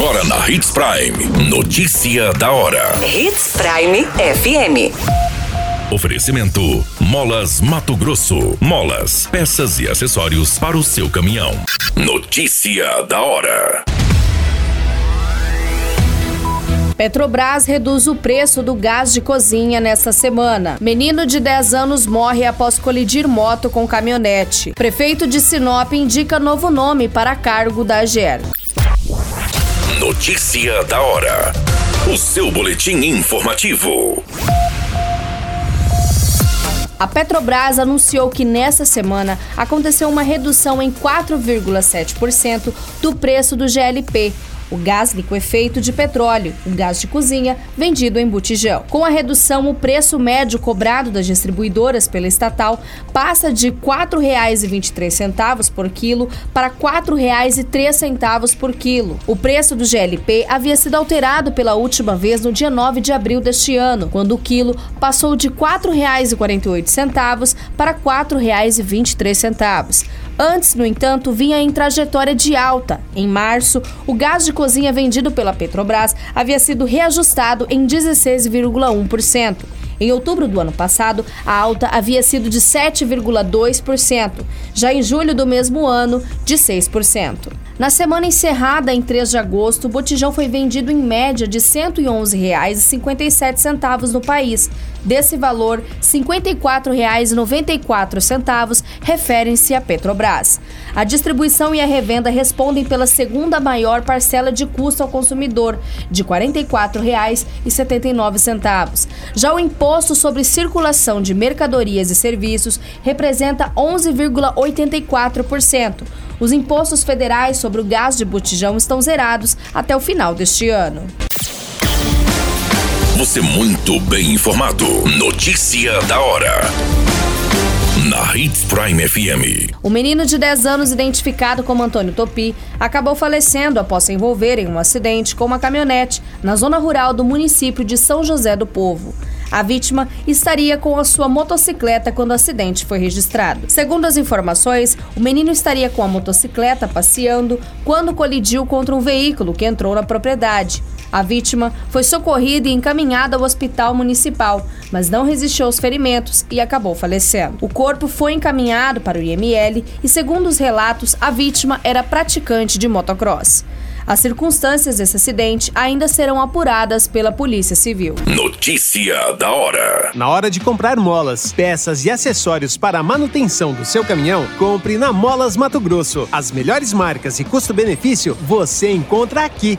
Agora na Hits Prime. Notícia da hora. Hits Prime FM. Oferecimento: Molas Mato Grosso. Molas, peças e acessórios para o seu caminhão. Notícia da hora. Petrobras reduz o preço do gás de cozinha nesta semana. Menino de 10 anos morre após colidir moto com caminhonete. Prefeito de Sinop indica novo nome para cargo da AGER. Notícia da hora. O seu boletim informativo. A Petrobras anunciou que nessa semana aconteceu uma redução em 4,7% do preço do GLP, o gás liquefeito de petróleo, o gás de cozinha vendido em botijão. Com a redução, o preço médio cobrado das distribuidoras pela estatal passa de R$ 4,23 por quilo para R$ 4,03 por quilo. O preço do GLP havia sido alterado pela última vez no dia 9 de abril deste ano, quando o quilo passou de R$ 4,48 para R$ 4,23. Antes, no entanto, vinha em trajetória de alta. Em março, o gás de cozinha vendido pela Petrobras havia sido reajustado em 16,1%. Em outubro do ano passado, a alta havia sido de 7,2%, já em julho do mesmo ano, de 6%. Na semana encerrada em 3 de agosto, o botijão foi vendido em média de R$ 111,57 no país. Desse valor, R$ 54,94 referem-se à Petrobras. A distribuição e a revenda respondem pela segunda maior parcela de custo ao consumidor, de R$ 44,79. Já o imposto sobre circulação de mercadorias e serviços representa 11,84%. Os impostos federais sobre o gás de botijão estão zerados até o final deste ano. Você muito bem informado. Notícia da hora. Na Hits Prime FM. O menino de 10 anos, identificado como Antônio Topi, acabou falecendo após se envolver em um acidente com uma caminhonete na zona rural do município de São José do Povo. A vítima estaria com a sua motocicleta quando o acidente foi registrado. Segundo as informações, o menino estaria com a motocicleta passeando quando colidiu contra um veículo que entrou na propriedade. A vítima foi socorrida e encaminhada ao hospital municipal, mas não resistiu aos ferimentos e acabou falecendo. O corpo foi encaminhado para o IML e, segundo os relatos, a vítima era praticante de motocross. As circunstâncias desse acidente ainda serão apuradas pela Polícia Civil. Notícia da hora. Na hora de comprar molas, peças e acessórios para a manutenção do seu caminhão, compre na Molas Mato Grosso. As melhores marcas e custo-benefício você encontra aqui.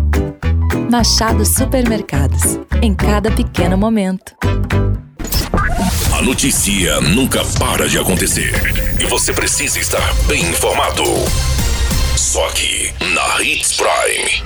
Machado Supermercados. Em cada pequeno momento. A notícia nunca para de acontecer. E você precisa estar bem informado. Só aqui, na Hits Prime.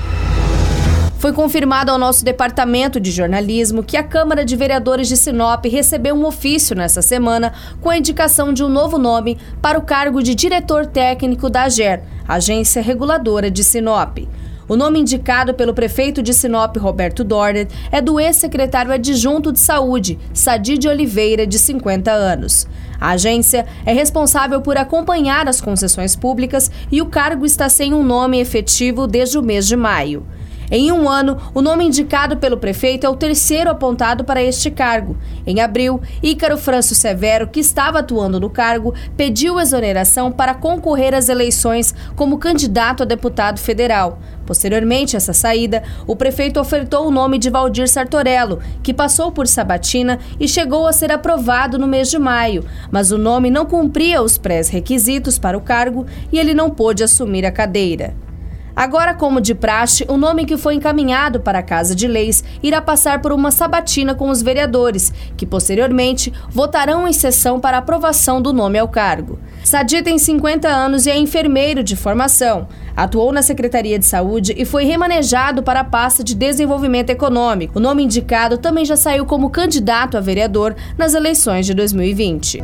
Foi confirmado ao nosso departamento de jornalismo que a Câmara de Vereadores de Sinop recebeu um ofício nessa semana com a indicação de um novo nome para o cargo de diretor técnico da AGER, Agência Reguladora de Sinop. O nome indicado pelo prefeito de Sinop, Roberto Dorner, é do ex-secretário adjunto de saúde, Sadi de Oliveira, de 50 anos. A agência é responsável por acompanhar as concessões públicas e o cargo está sem um nome efetivo desde o mês de maio. Em um ano, o nome indicado pelo prefeito é o terceiro apontado para este cargo. Em abril, Ícaro Franço Severo, que estava atuando no cargo, pediu exoneração para concorrer às eleições como candidato a deputado federal. Posteriormente a essa saída, o prefeito ofertou o nome de Valdir Sartorello, que passou por Sabatina e chegou a ser aprovado no mês de maio, mas o nome não cumpria os pré-requisitos para o cargo e ele não pôde assumir a cadeira. Agora, como de praxe, o nome que foi encaminhado para a Casa de Leis irá passar por uma sabatina com os vereadores, que posteriormente votarão em sessão para aprovação do nome ao cargo. Sadi tem 50 anos e é enfermeiro de formação. Atuou na Secretaria de Saúde e foi remanejado para a pasta de Desenvolvimento Econômico. O nome indicado também já saiu como candidato a vereador nas eleições de 2020.